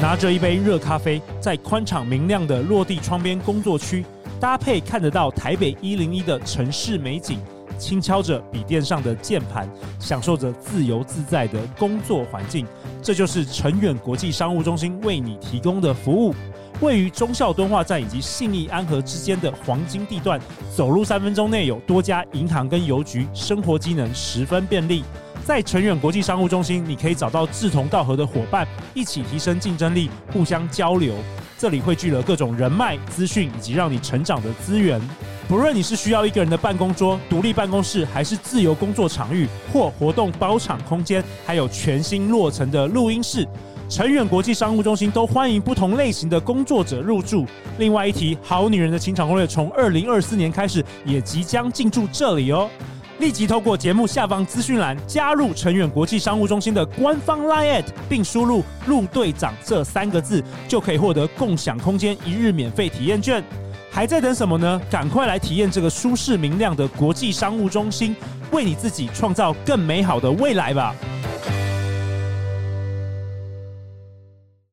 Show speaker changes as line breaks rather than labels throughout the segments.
拿着一杯热咖啡，在宽敞明亮的落地窗边工作区，搭配看得到台北一零一的城市美景，轻敲着笔电上的键盘，享受着自由自在的工作环境。这就是成远国际商务中心为你提供的服务。位于忠孝敦化站以及信义安和之间的黄金地段，走路三分钟内有多家银行跟邮局，生活机能十分便利。在成远国际商务中心，你可以找到志同道合的伙伴，一起提升竞争力，互相交流。这里汇聚了各种人脉、资讯以及让你成长的资源。不论你是需要一个人的办公桌、独立办公室，还是自由工作场域或活动包场空间，还有全新落成的录音室。成远国际商务中心都欢迎不同类型的工作者入住。另外一提，好女人的情场攻略从二零二四年开始也即将进驻这里哦。立即透过节目下方资讯栏加入成远国际商务中心的官方 LINE@，并输入“陆队长”这三个字，就可以获得共享空间一日免费体验券。还在等什么呢？赶快来体验这个舒适明亮的国际商务中心，为你自己创造更美好的未来吧！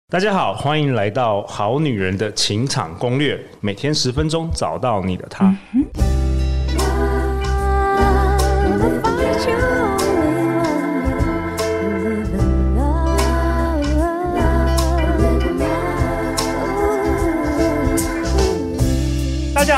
大家好，欢迎来到《好女人的情场攻略》，每天十分钟，找到你的他。嗯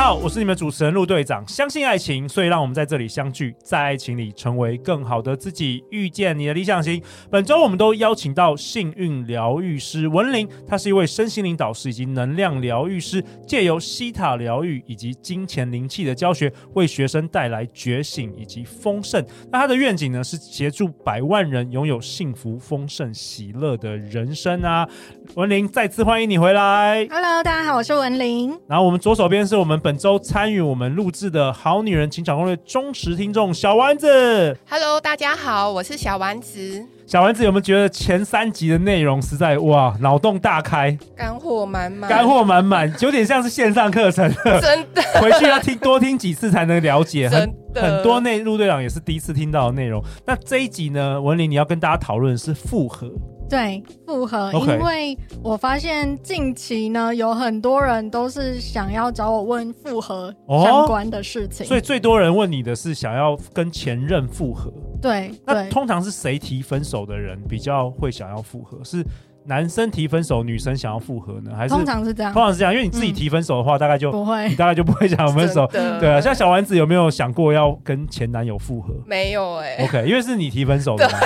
好，我是你们主持人陆队长。相信爱情，所以让我们在这里相聚，在爱情里成为更好的自己，遇见你的理想型。本周我们都邀请到幸运疗愈师文玲，她是一位身心灵导师以及能量疗愈师，借由西塔疗愈以及金钱灵气的教学，为学生带来觉醒以及丰盛。那她的愿景呢，是协助百万人拥有幸福、丰盛、喜乐的人生啊。文玲，再次欢迎你回来。
Hello，大家好，我是文玲。
然后我们左手边是我们。本周参与我们录制的好女人情场攻略忠实听众小丸子
，Hello，大家好，我是小丸子。
小丸子有没有觉得前三集的内容实在哇，脑洞大开，
干货满满，
干货满满，有点像是线上课程，
真的，
回去要听多听几次才能了解，很，很多内陆队长也是第一次听到的内容。那这一集呢，文玲你要跟大家讨论的是复合。
对，复合.因为我发现近期呢，有很多人都是想要找我问复合相关的事情，
哦，所以最多人问你的是想要跟前任复合。
对，
那通常是谁提分手的人比较会想要复合？是男生提分手，女生想要复合呢？还是
通常是这样？
通常是这样，因为你自己提分手的话，嗯、大概就不会，你大概就不会想要分手。对啊，像小丸子有没有想过要跟前男友复合？
没有哎、欸。
OK，因为是你提分手的。
嘛。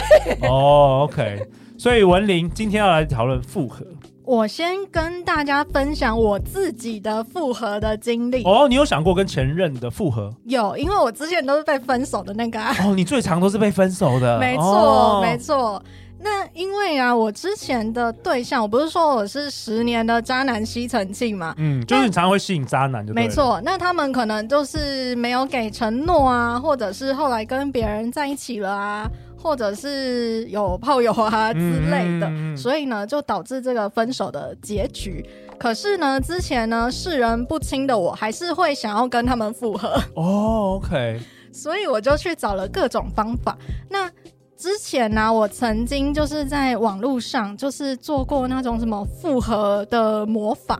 哦、oh,，OK。所以文玲今天要来讨论复合。
我先跟大家分享我自己的复合的经历。
哦，你有想过跟前任的复合？
有，因为我之前都是被分手的那个。
哦，你最常都是被分手的。
没错，哦、没错。那因为啊，我之前的对象，我不是说我是十年的渣男吸尘器嘛？
嗯，就是你常常会吸引渣男就
没错。那他们可能就是没有给承诺啊，或者是后来跟别人在一起了啊。或者是有炮友啊之类的，嗯，所以呢，就导致这个分手的结局。可是呢，之前呢，世人不清的我还是会想要跟他们复合。
哦，OK。
所以我就去找了各种方法。那之前呢，我曾经就是在网络上就是做过那种什么复合的魔法。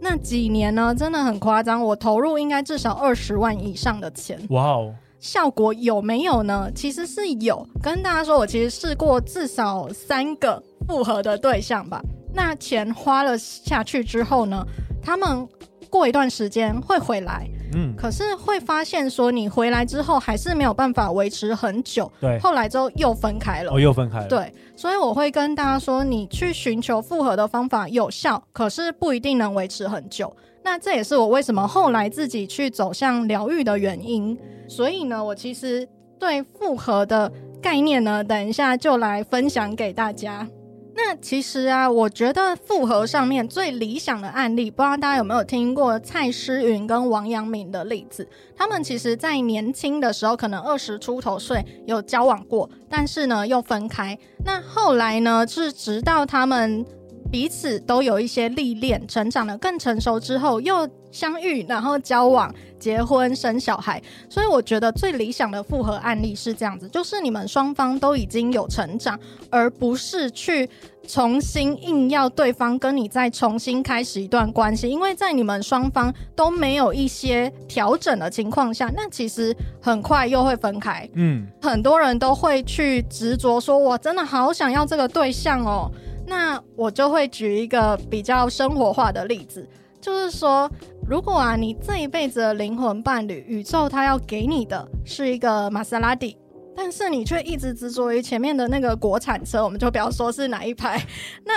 那几年呢，真的很夸张，我投入应该至少二十万以上的钱。
哇哦！
效果有没有呢？其实是有，跟大家说，我其实试过至少三个复合的对象吧。那钱花了下去之后呢，他们过一段时间会回来，嗯，可是会发现说你回来之后还是没有办法维持很久，
对，
后来之后又分开了，
哦，又分开了，
对，所以我会跟大家说，你去寻求复合的方法有效，可是不一定能维持很久。那这也是我为什么后来自己去走向疗愈的原因。所以呢，我其实对复合的概念呢，等一下就来分享给大家。那其实啊，我觉得复合上面最理想的案例，不知道大家有没有听过蔡诗芸跟王阳明的例子？他们其实在年轻的时候，可能二十出头岁有交往过，但是呢又分开。那后来呢，是直到他们。彼此都有一些历练，成长得更成熟之后，又相遇，然后交往，结婚生小孩。所以我觉得最理想的复合案例是这样子，就是你们双方都已经有成长，而不是去重新硬要对方跟你再重新开始一段关系。因为在你们双方都没有一些调整的情况下，那其实很快又会分开。嗯，很多人都会去执着说，我真的好想要这个对象哦。那我就会举一个比较生活化的例子，就是说，如果啊，你这一辈子的灵魂伴侣，宇宙他要给你的是一个玛莎拉蒂，但是你却一直执着于前面的那个国产车，我们就不要说是哪一排，那。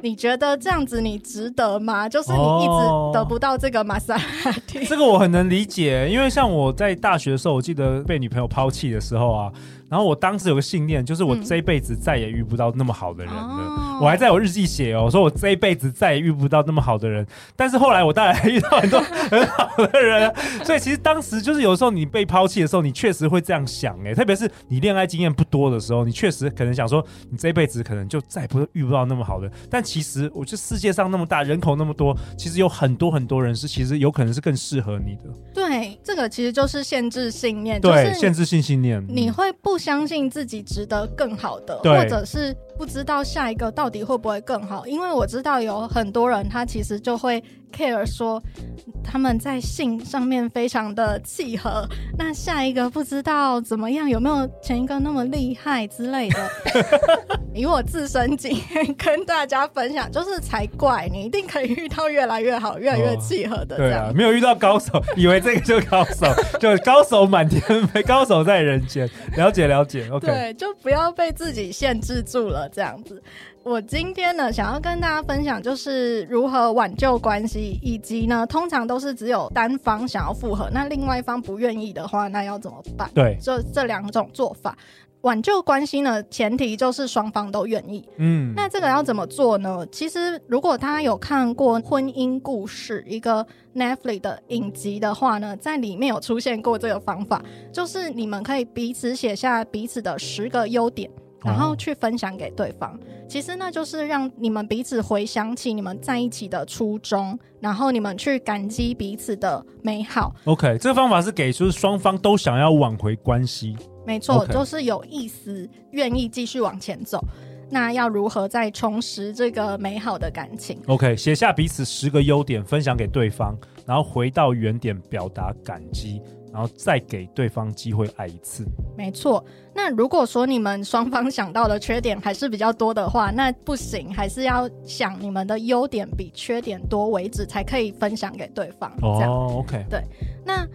你觉得这样子你值得吗？就是你一直得不到这个玛莎拉蒂。
这个我很能理解，因为像我在大学的时候，我记得被女朋友抛弃的时候啊，然后我当时有个信念，就是我这一辈子再也遇不到那么好的人了。嗯、我还在我日记写哦，说我这一辈子再也遇不到那么好的人。但是后来我当然遇到很多很好的人，所以其实当时就是有时候你被抛弃的时候，你确实会这样想哎，特别是你恋爱经验不多的时候，你确实可能想说，你这一辈子可能就再也不会遇不到那么好的。但其实，我觉得世界上那么大，人口那么多，其实有很多很多人是，其实有可能是更适合你的。
对，这个其实就是限制信念。
对，限制性信念，
你会不相信自己值得更好的，或者是。不知道下一个到底会不会更好，因为我知道有很多人他其实就会 care 说他们在性上面非常的契合，那下一个不知道怎么样，有没有前一个那么厉害之类的。以我自身经验跟大家分享，就是才怪，你一定可以遇到越来越好、越来越契合的。
对啊，没有遇到高手，以为这个就是高手，就高手满天飞，高手在人间。了解了解，OK。
对，就不要被自己限制住了。这样子，我今天呢，想要跟大家分享，就是如何挽救关系，以及呢，通常都是只有单方想要复合，那另外一方不愿意的话，那要怎么办？
对，
就这两种做法。挽救关系呢，前提就是双方都愿意。嗯，那这个要怎么做呢？其实，如果大家有看过《婚姻故事》一个 Netflix 的影集的话呢，在里面有出现过这个方法，就是你们可以彼此写下彼此的十个优点。然后去分享给对方，哦、其实那就是让你们彼此回想起你们在一起的初衷，然后你们去感激彼此的美好。
OK，这个方法是给出双方都想要挽回关
系，没错，就是有意思，愿意继续往前走。那要如何再重拾这个美好的感情
？OK，写下彼此十个优点，分享给对方，然后回到原点表达感激。然后再给对方机会爱一次，
没错。那如果说你们双方想到的缺点还是比较多的话，那不行，还是要想你们的优点比缺点多为止，才可以分享给对方。
哦，，OK。
对，那。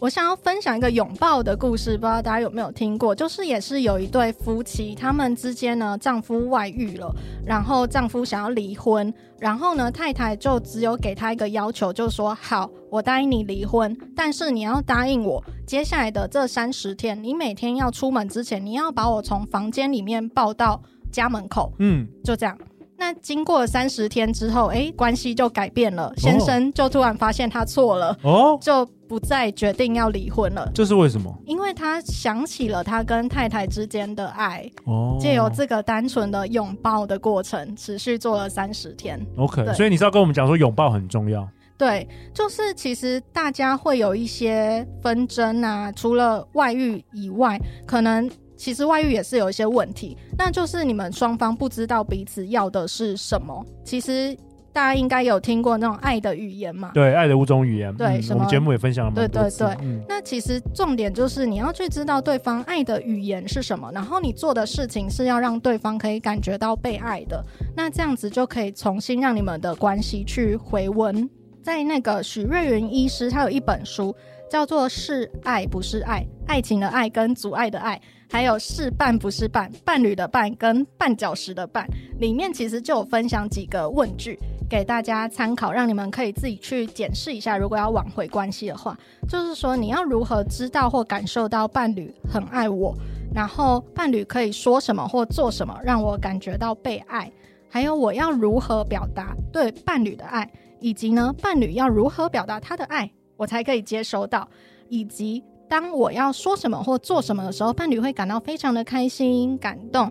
我想要分享一个拥抱的故事，不知道大家有没有听过？就是也是有一对夫妻，他们之间呢，丈夫外遇了，然后丈夫想要离婚，然后呢，太太就只有给他一个要求，就说：好，我答应你离婚，但是你要答应我，接下来的这三十天，你每天要出门之前，你要把我从房间里面抱到家门口。嗯，就这样。那经过三十天之后，哎，关系就改变了。先生就突然发现他错了，哦，就不再决定要离婚了。
这是为什么？
因为他想起了他跟太太之间的爱，哦，借由这个单纯的拥抱的过程，持续做了三十天。
OK，对所以你是要跟我们讲说拥抱很重要？
对，就是其实大家会有一些纷争啊，除了外遇以外，可能。其实外遇也是有一些问题，那就是你们双方不知道彼此要的是什么。其实大家应该有听过那种爱的语言嘛？对，
爱的五种语言。对？我们节目也分享了。
对对对。嗯、那其实重点就是你要去知道对方爱的语言是什么，然后你做的事情是要让对方可以感觉到被爱的。那这样子就可以重新让你们的关系去回温。在那个许瑞云医师，他有一本书叫做《是爱不是爱》，爱情的爱跟阻碍的爱。还有是伴不是伴，伴侣的伴跟绊脚石的绊，里面其实就有分享几个问句给大家参考，让你们可以自己去检视一下。如果要挽回关系的话，就是说你要如何知道或感受到伴侣很爱我，然后伴侣可以说什么或做什么让我感觉到被爱，还有我要如何表达对伴侣的爱，以及呢，伴侣要如何表达他的爱，我才可以接收到，以及。当我要说什么或做什么的时候，伴侣会感到非常的开心、感动。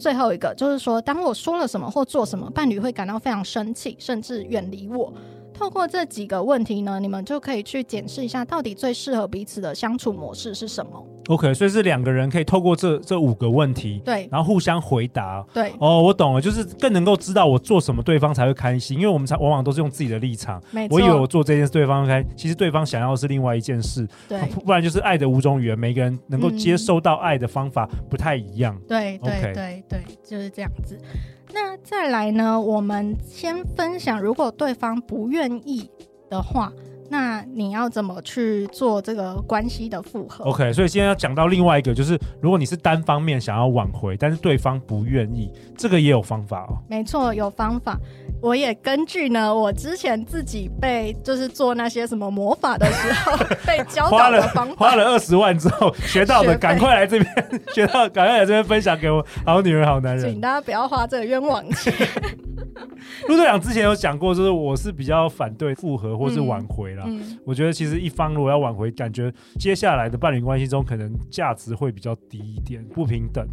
最后一个就是说，当我说了什么或做什么，伴侣会感到非常生气，甚至远离我。透过这几个问题呢，你们就可以去检视一下，到底最适合彼此的相处模式是什么。
OK，所以是两个人可以透过这这五个问题，
对，
然后互相回答。
对，
哦，我懂了，就是更能够知道我做什么对方才会开心，因为我们才往往都是用自己的立
场。
我以为我做这件事对方开，其实对方想要的是另外一件事。
对，
不然就是爱的五种语言，每个人能够接受到爱的方法不太一样。
嗯、对
对
对对，就是这样子。那再来呢？我们先分享，如果对方不愿意的话。那你要怎么去做这个关系的复合
？OK，所以现在要讲到另外一个，就是如果你是单方面想要挽回，但是对方不愿意，这个也有方法哦。
没错，有方法。我也根据呢，我之前自己被就是做那些什么魔法的时候被教导的方法，
花了二十万之后学到的，赶快来这边学到，赶快来这边分享给我。好女人，好男人，
请大家不要花这个冤枉钱。
陆队长之前有讲过，就是我是比较反对复合或是挽回啦。嗯嗯、我觉得其实一方如果要挽回，感觉接下来的伴侣关系中可能价值会比较低一点，不平等。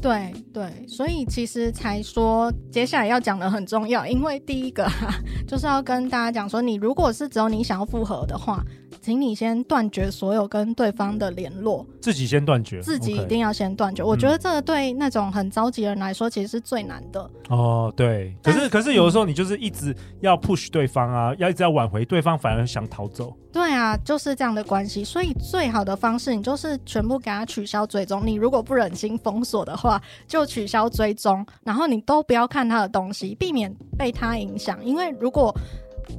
对对，所以其实才说接下来要讲的很重要，因为第一个 就是要跟大家讲说，你如果是只有你想要复合的话。请你先断绝所有跟对方的联络，
自己先断绝，
自己一定要先断绝。我觉得这个对那种很着急的人来说，其实是最难的。
哦，对。可是，可是有的时候你就是一直要 push 对方啊，要一直要挽回对方，反而想逃走。
对啊，就是这样的关系。所以最好的方式，你就是全部给他取消追踪。你如果不忍心封锁的话，就取消追踪，然后你都不要看他的东西，避免被他影响。因为如果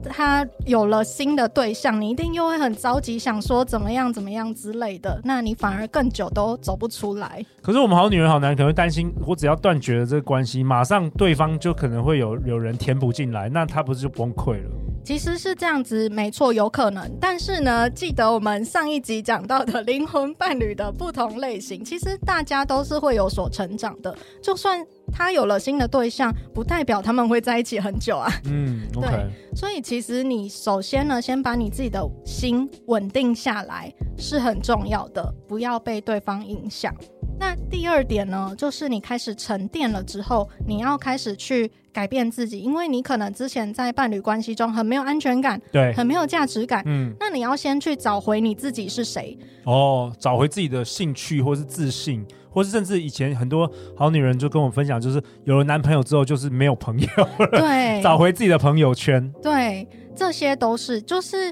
他有了新的对象，你一定又会很着急，想说怎么样怎么样之类的，那你反而更久都走不出来。
可是我们好女人好男人可能会担心，我只要断绝了这个关系，马上对方就可能会有有人填补进来，那他不是就崩溃了？
其实是这样子，没错，有可能。但是呢，记得我们上一集讲到的灵魂伴侣的不同类型，其实大家都是会有所成长的，就算。他有了新的对象，不代表他们会在一起很久啊。
嗯，okay.
对，所以其实你首先呢，先把你自己的心稳定下来是很重要的，不要被对方影响。那第二点呢，就是你开始沉淀了之后，你要开始去改变自己，因为你可能之前在伴侣关系中很没有安全感，
对，
很没有价值感。
嗯，
那你要先去找回你自己是谁。
哦，找回自己的兴趣或是自信。或是甚至以前很多好女人就跟我分享，就是有了男朋友之后就是没有朋友了，
对，
找回自己的朋友圈，
对，这些都是就是。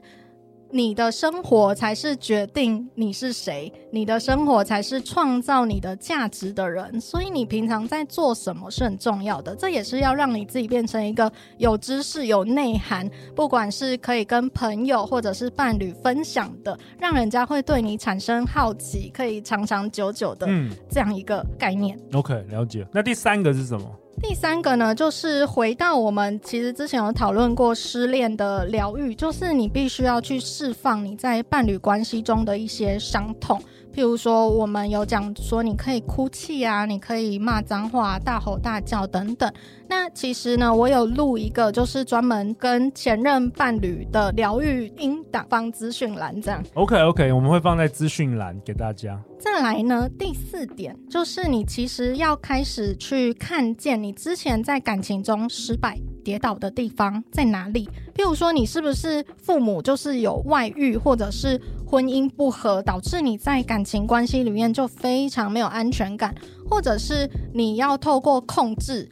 你的生活才是决定你是谁，你的生活才是创造你的价值的人。所以你平常在做什么是很重要的，这也是要让你自己变成一个有知识、有内涵，不管是可以跟朋友或者是伴侣分享的，让人家会对你产生好奇，可以长长久久的这样一个概念。
嗯，OK，了解。那第三个是什么？
第三个呢，就是回到我们其实之前有讨论过失恋的疗愈，就是你必须要去释放你在伴侣关系中的一些伤痛。譬如说，我们有讲说，你可以哭泣啊，你可以骂脏话、大吼大叫等等。那其实呢，我有录一个，就是专门跟前任伴侣的疗愈音档，放资讯栏这样。
OK OK，我们会放在资讯栏给大家。
再来呢，第四点就是你其实要开始去看见你之前在感情中失败、跌倒的地方在哪里。譬如说，你是不是父母就是有外遇，或者是婚姻不和，导致你在感情关系里面就非常没有安全感，或者是你要透过控制。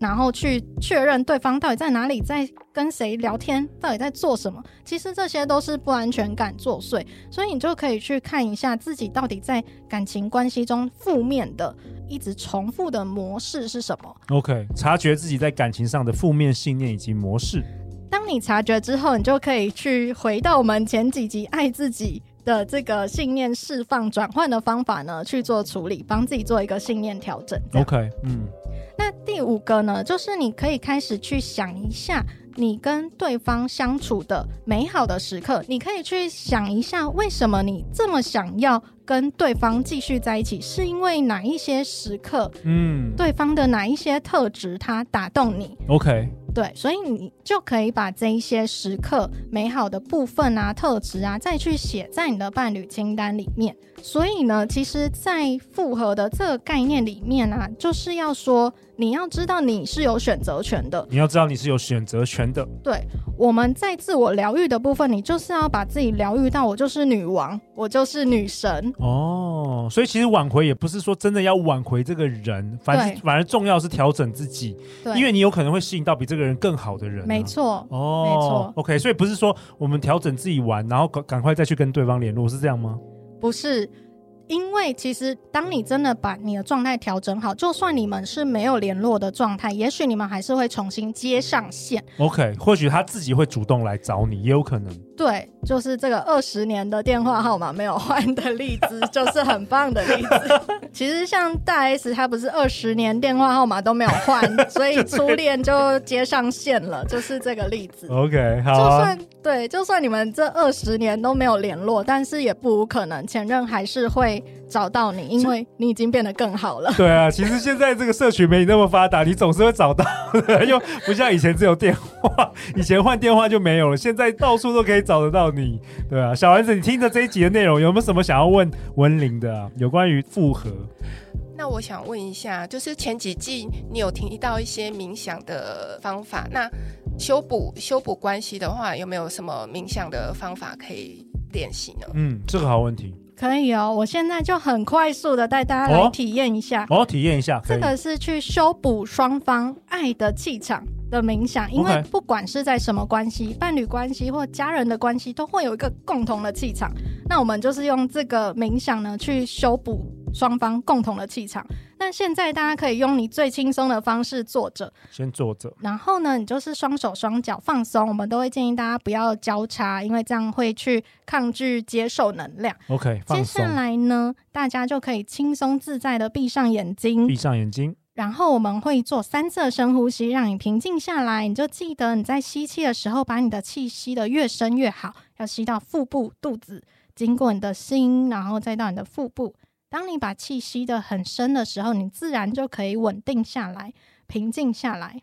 然后去确认对方到底在哪里，在跟谁聊天，到底在做什么。其实这些都是不安全感作祟，所以你就可以去看一下自己到底在感情关系中负面的、一直重复的模式是什么。
OK，察觉自己在感情上的负面信念以及模式。
当你察觉之后，你就可以去回到我们前几集爱自己的这个信念释放转换的方法呢，去做处理，帮自己做一个信念调整。
OK，嗯。
那第五个呢，就是你可以开始去想一下，你跟对方相处的美好的时刻，你可以去想一下，为什么你这么想要跟对方继续在一起，是因为哪一些时刻，
嗯，
对方的哪一些特质，他打动你？
嗯，OK。
对，所以你就可以把这一些时刻美好的部分啊、特质啊，再去写在你的伴侣清单里面。所以呢，其实，在复合的这个概念里面啊，就是要说，你要知道你是有选择权的。
你要知道你是有选择权的。
对，我们在自我疗愈的部分，你就是要把自己疗愈到，我就是女王，我就是女神。
哦，所以其实挽回也不是说真的要挽回这个人，反正反而重要是调整自己。对，因为你有可能会吸引到比这个人更好的人啊。
没错。
哦，
没错。
OK，所以不是说我们调整自己完，然后赶赶快再去跟对方联络，是这样吗？
不是，因为其实当你真的把你的状态调整好，就算你们是没有联络的状态，也许你们还是会重新接上线。
OK，或许他自己会主动来找你，也有可能。
对，就是这个二十年的电话号码没有换的例子，就是很棒的例子。其实像大 S，他不是二十年电话号码都没有换，所以初恋就接上线了，就是这个例子。
OK，好啊。
就算对，就算你们这二十年都没有联络，但是也不无可能前任还是会找到你，因为你已经变得更好了。
对啊，其实现在这个社群没你那么发达，你总是会找到的，又不像以前只有电话，以前换电话就没有了，现在到处都可以。找得到你，对啊，小丸子，你听着这一集的内容，有没有什么想要问文玲的啊？有关于复合？
那我想问一下，就是前几季你有提到一些冥想的方法，那修补修补关系的话，有没有什么冥想的方法可以练习呢？
嗯，这个好问题。
可以哦，我现在就很快速的带大家来体验一下。
哦，体验一下，
这个是去修补双方爱的气场的冥想，因为不管是在什么关系，伴侣关系或家人的关系，都会有一个共同的气场。那我们就是用这个冥想呢，去修补双方共同的气场。那现在大家可以用你最轻松的方式坐着，
先坐着，
然后呢，你就是双手双脚放松。我们都会建议大家不要交叉，因为这样会去抗拒接受能量。
OK，
接下来呢，大家就可以轻松自在的闭上眼睛，
闭上眼睛。
然后我们会做三次深呼吸，让你平静下来。你就记得你在吸气的时候，把你的气吸得越深越好，要吸到腹部、肚子，经过你的心，然后再到你的腹部。当你把气吸得很深的时候，你自然就可以稳定下来，平静下来。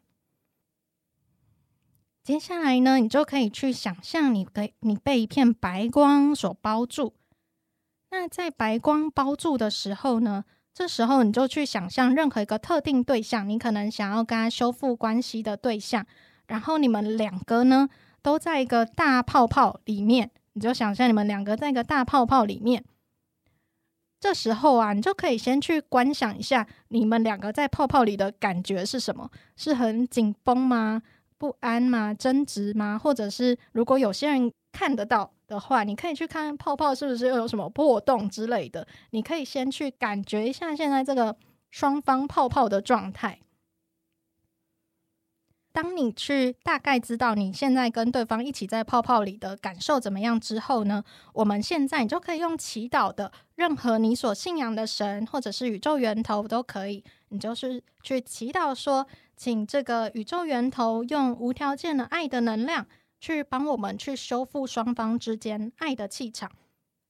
接下来呢，你就可以去想象你被你被一片白光所包住。那在白光包住的时候呢，这时候你就去想象任何一个特定对象，你可能想要跟他修复关系的对象，然后你们两个呢都在一个大泡泡里面，你就想象你们两个在一个大泡泡里面。这时候啊，你就可以先去观想一下你们两个在泡泡里的感觉是什么？是很紧绷吗？不安吗？争执吗？或者是如果有些人看得到的话，你可以去看泡泡是不是又有什么破洞之类的。你可以先去感觉一下现在这个双方泡泡的状态。当你去大概知道你现在跟对方一起在泡泡里的感受怎么样之后呢，我们现在你就可以用祈祷的，任何你所信仰的神或者是宇宙源头都可以，你就是去祈祷说，请这个宇宙源头用无条件的爱的能量。去帮我们去修复双方之间爱的气场。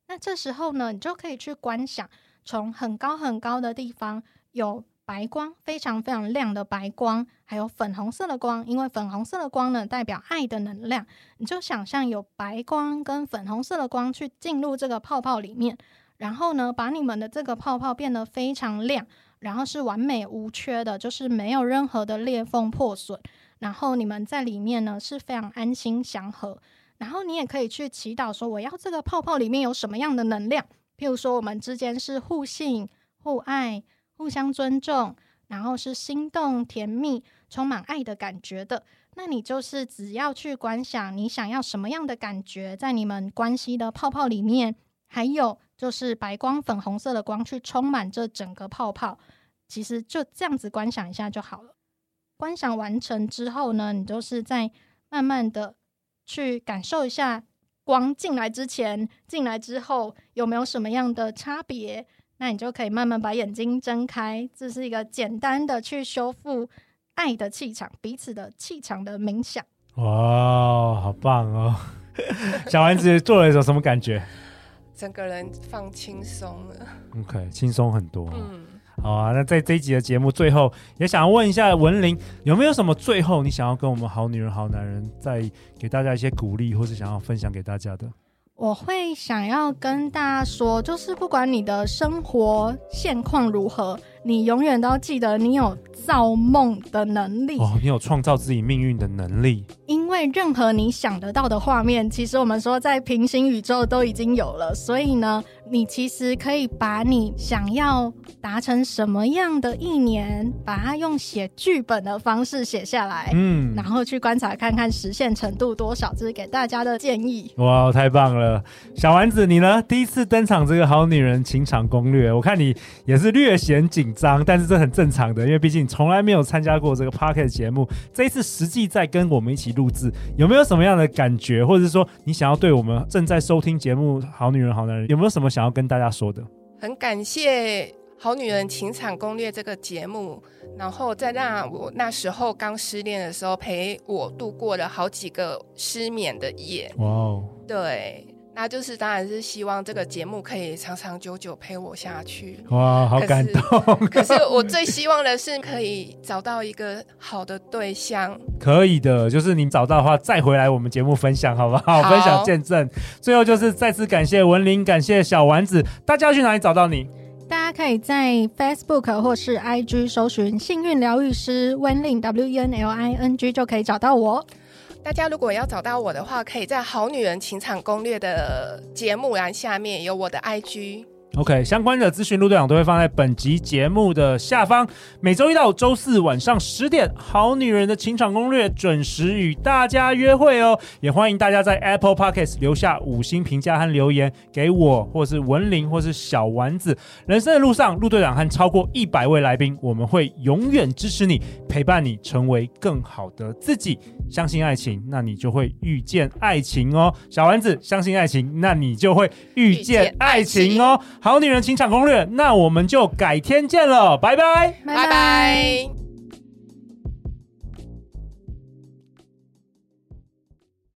那这时候呢，你就可以去观想，从很高很高的地方有白光，非常非常亮的白光，还有粉红色的光。因为粉红色的光呢，代表爱的能量。你就想象有白光跟粉红色的光去进入这个泡泡里面，然后呢，把你们的这个泡泡变得非常亮，然后是完美无缺的，就是没有任何的裂缝破损。然后你们在里面呢是非常安心祥和，然后你也可以去祈祷说，我要这个泡泡里面有什么样的能量，譬如说我们之间是互信、互爱、互相尊重，然后是心动、甜蜜、充满爱的感觉的。那你就是只要去观想你想要什么样的感觉，在你们关系的泡泡里面，还有就是白光、粉红色的光去充满这整个泡泡，其实就这样子观想一下就好了。观想完成之后呢，你就是再慢慢的去感受一下光进来之前、进来之后有没有什么样的差别。那你就可以慢慢把眼睛睁开。这是一个简单的去修复爱的气场、彼此的气场的冥想。
哇，好棒哦！小丸子做了一种什么感觉？
整个人放轻松了。
OK，轻松很多。嗯。好啊，那在这一集的节目最后，也想要问一下文玲，有没有什么最后你想要跟我们好女人、好男人再给大家一些鼓励，或是想要分享给大家的？
我会想要跟大家说，就是不管你的生活现况如何，你永远都要记得你有造梦的能力
哦，你有创造自己命运的能力。
因为任何你想得到的画面，其实我们说在平行宇宙都已经有了，所以呢，你其实可以把你想要达成什么样的一年，把它用写剧本的方式写下来，嗯，然后去观察看看实现程度多少，这是给大家的建议。
哇，太棒了！小丸子，你呢？第一次登场这个好女人情场攻略，我看你也是略显紧张，但是这很正常的，因为毕竟从来没有参加过这个 p o c k e t 节目，这一次实际在跟我们一起录制，有没有什么样的感觉，或者是说你想要对我们正在收听节目《好女人好男人》有没有什么想要跟大家说的？
很感谢《好女人情场攻略》这个节目，然后再让我那时候刚失恋的时候陪我度过了好几个失眠的夜。哇哦，对。那就是当然是希望这个节目可以长长久久陪我下去。
哇，好感动！
可是，可是我最希望的是可以找到一个好的对象。
可以的，就是你找到的话再回来我们节目分享，好不好？好，分享见证。最后就是再次感谢文玲，感谢小丸子。大家要去哪里找到你？
大家可以在 Facebook 或是 IG 搜寻“幸运疗愈师温玲 W E N L I N G” 就可以找到我。
大家如果要找到我的话，可以在《好女人情场攻略》的节目栏下面有我的 IG。
OK，相关的资讯陆队长都会放在本集节目的下方。每周一到周四晚上十点，《好女人的情场攻略》准时与大家约会哦。也欢迎大家在 Apple Podcast 留下五星评价和留言给我，或是文玲，或是小丸子。人生的路上，陆队长和超过一百位来宾，我们会永远支持你，陪伴你成为更好的自己。相信爱情，那你就会遇见爱情哦。小丸子，相信爱情，那你就会遇见爱情哦。好女人情场攻略，那我们就改天见了，拜拜，
拜拜。